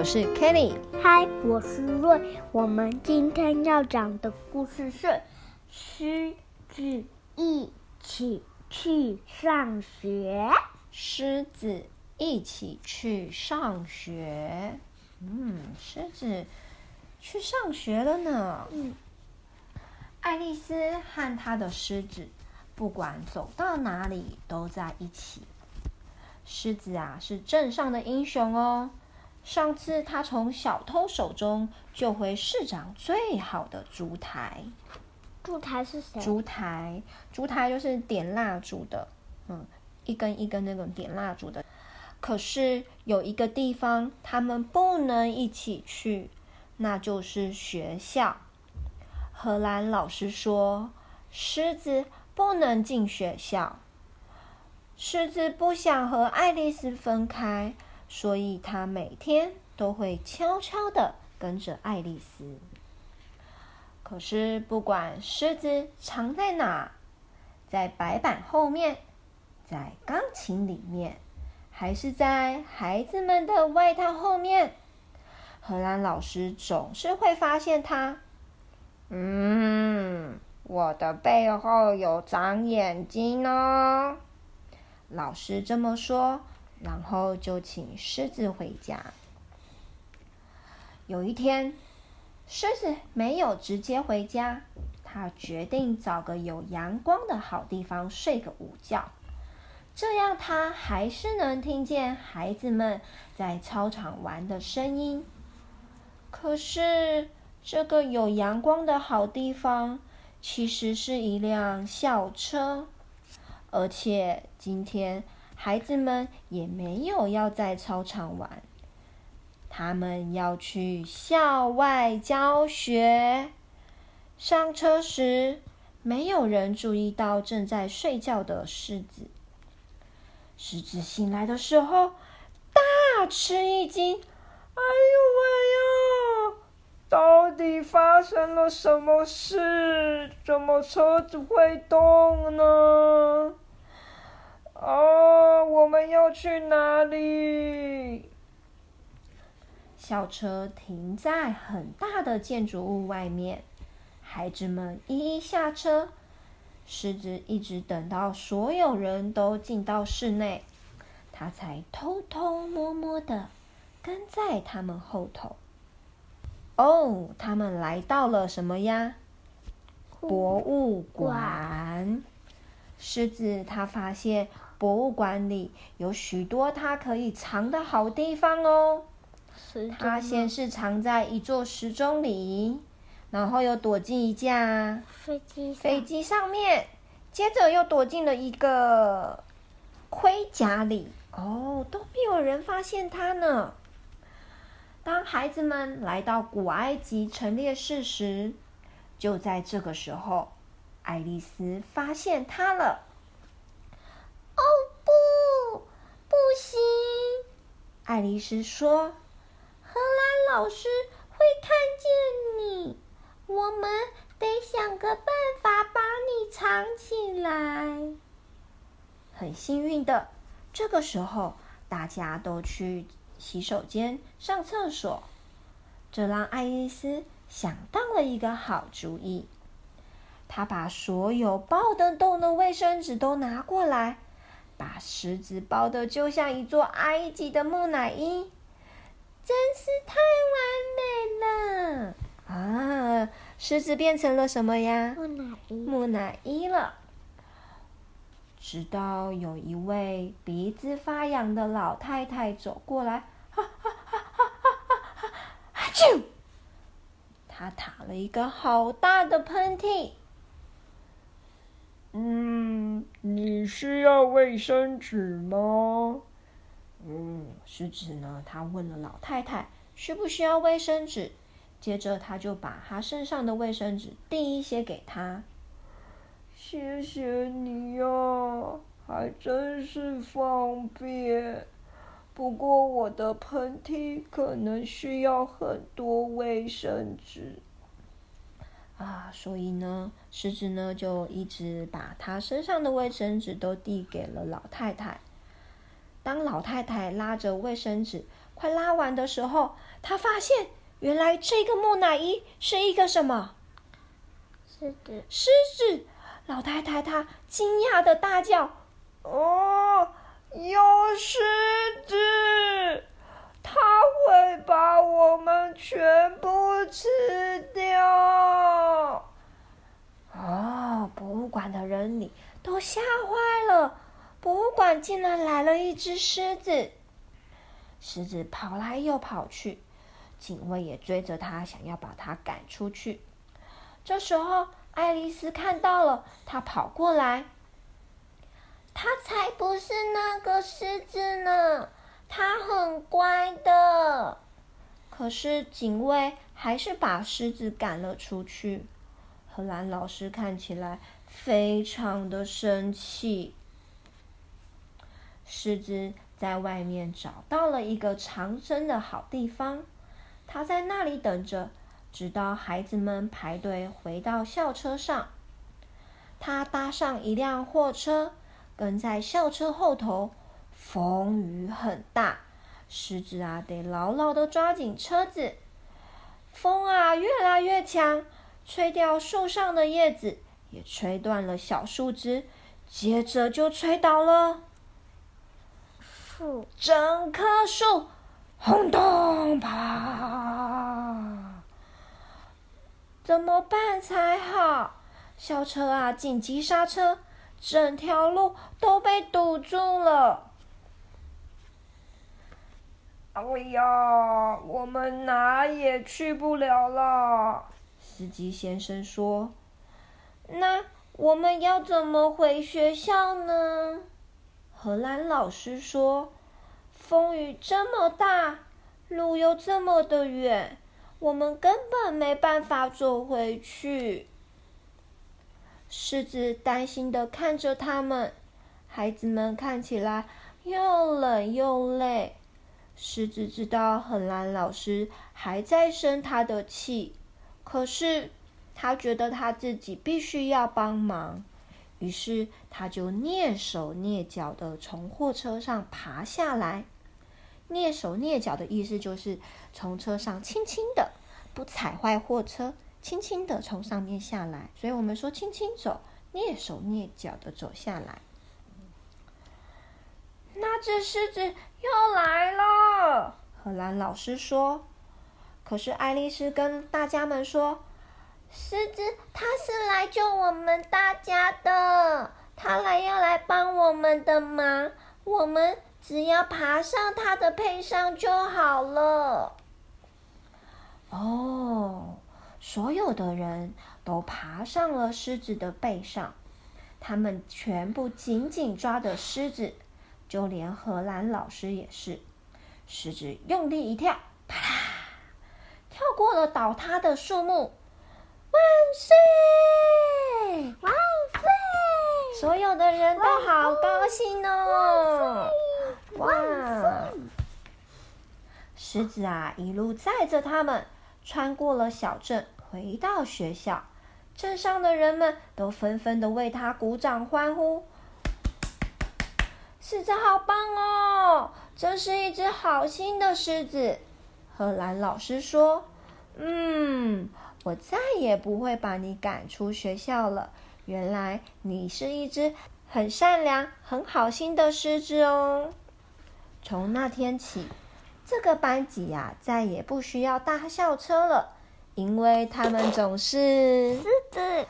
我是 Kelly。嗨，我是瑞。我们今天要讲的故事是《狮子一起去上学》。狮子一起去上学。嗯，狮子去上学了呢。嗯，爱丽丝和她的狮子，不管走到哪里都在一起。狮子啊，是镇上的英雄哦。上次他从小偷手中救回市长最好的烛台。烛台是谁？烛台，烛台就是点蜡烛的，嗯，一根一根那种点蜡烛的。可是有一个地方他们不能一起去，那就是学校。荷兰老师说，狮子不能进学校。狮子不想和爱丽丝分开。所以，他每天都会悄悄的跟着爱丽丝。可是，不管狮子藏在哪，在白板后面，在钢琴里面，还是在孩子们的外套后面，荷兰老师总是会发现他。嗯，我的背后有长眼睛哦。老师这么说。然后就请狮子回家。有一天，狮子没有直接回家，他决定找个有阳光的好地方睡个午觉，这样他还是能听见孩子们在操场玩的声音。可是，这个有阳光的好地方其实是一辆校车，而且今天。孩子们也没有要在操场玩，他们要去校外教学。上车时，没有人注意到正在睡觉的狮子。狮子醒来的时候，大吃一惊：“哎呦喂呀！到底发生了什么事？怎么车子会动呢？”哦，我们要去哪里？校车停在很大的建筑物外面，孩子们一一下车。狮子一直等到所有人都进到室内，他才偷偷摸摸的跟在他们后头。哦，他们来到了什么呀？博物馆。狮子他发现。博物馆里有许多它可以藏的好地方哦。它先是藏在一座时钟里，然后又躲进一架飞机飞机上面，接着又躲进了一个盔甲里。哦，都没有人发现它呢。当孩子们来到古埃及陈列室时，就在这个时候，爱丽丝发现它了。不行爱丽丝说：“荷兰老师会看见你，我们得想个办法把你藏起来。”很幸运的，这个时候大家都去洗手间上厕所，这让爱丽丝想到了一个好主意。她把所有爆得动的卫生纸都拿过来。把石子包的就像一座埃及的木乃伊，真是太完美了啊！狮子变成了什么呀？木乃伊。木乃伊了。直到有一位鼻子发痒的老太太走过来，哈哈哈哈哈哈！啊啾！她打了一个好大的喷嚏。嗯，你需要卫生纸吗？嗯，狮子呢？他问了老太太需不需要卫生纸，接着他就把他身上的卫生纸递一些给他。谢谢你呀，还真是方便。不过我的喷嚏可能需要很多卫生纸。啊，所以呢，狮子呢就一直把他身上的卫生纸都递给了老太太。当老太太拉着卫生纸快拉完的时候，他发现原来这个木乃伊是一个什么？狮子。狮子。老太太她惊讶的大叫：“哦，有狮子！它会把我们全部吃掉！”哦，博物馆的人里都吓坏了。博物馆竟然来了一只狮子，狮子跑来又跑去，警卫也追着他，想要把他赶出去。这时候，爱丽丝看到了，她跑过来。它才不是那个狮子呢，它很乖的。可是警卫还是把狮子赶了出去。荷兰老师看起来非常的生气。狮子在外面找到了一个藏身的好地方，它在那里等着，直到孩子们排队回到校车上。它搭上一辆货车，跟在校车后头。风雨很大，狮子啊得牢牢的抓紧车子。风啊越来越强，吹掉树上的叶子，也吹断了小树枝，接着就吹倒了。整棵树轰咚啪！怎么办才好？校车啊，紧急刹车，整条路都被堵住了。哎呀，我们哪也去不了了。司机先生说：“那我们要怎么回学校呢？”荷兰老师说：“风雨这么大，路又这么的远，我们根本没办法走回去。”狮子担心的看着他们，孩子们看起来又冷又累。狮子知道荷兰老师还在生他的气，可是他觉得他自己必须要帮忙。于是，他就蹑手蹑脚的从货车上爬下来。蹑手蹑脚的意思就是从车上轻轻的，不踩坏货车，轻轻的从上面下来。所以我们说轻轻走，蹑手蹑脚的走下来。那只狮子又来了，荷兰老师说。可是爱丽丝跟大家们说。狮子，它是来救我们大家的，它来要来帮我们的忙，我们只要爬上它的背上就好了。哦，所有的人都爬上了狮子的背上，他们全部紧紧抓着狮子，就连荷兰老师也是。狮子用力一跳，啪啦，跳过了倒塌的树木。所有的人都好高兴哦！哇！狮子啊，一路载着他们，穿过了小镇，回到学校。镇上的人们都纷纷的为他鼓掌欢呼。狮子好棒哦！这是一只好心的狮子。荷兰老师说：“嗯。”我再也不会把你赶出学校了。原来你是一只很善良、很好心的狮子哦。从那天起，这个班级呀、再也不需要搭校车了，因为他们总是狮子，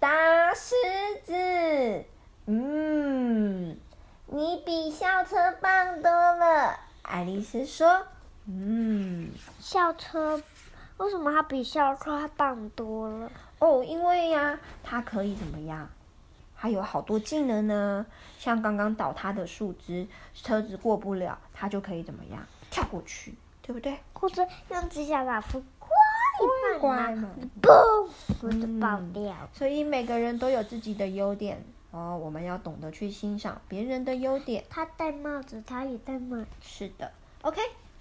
大狮子。嗯，你比校车棒多了，爱丽丝说。嗯，校车。为什么它比校车还棒多了？哦，因为呀、啊，它可以怎么样？还有好多技能呢，像刚刚倒塌的树枝，车子过不了，它就可以怎么样？跳过去，对不对？或者用指甲把风刮一刮嘛，嘣，我就爆掉。所以每个人都有自己的优点哦，我们要懂得去欣赏别人的优点。他戴帽子，他也戴帽子。是的，OK。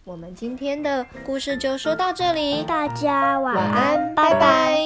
我们今天的故事就说到这里，大家晚安。拜拜。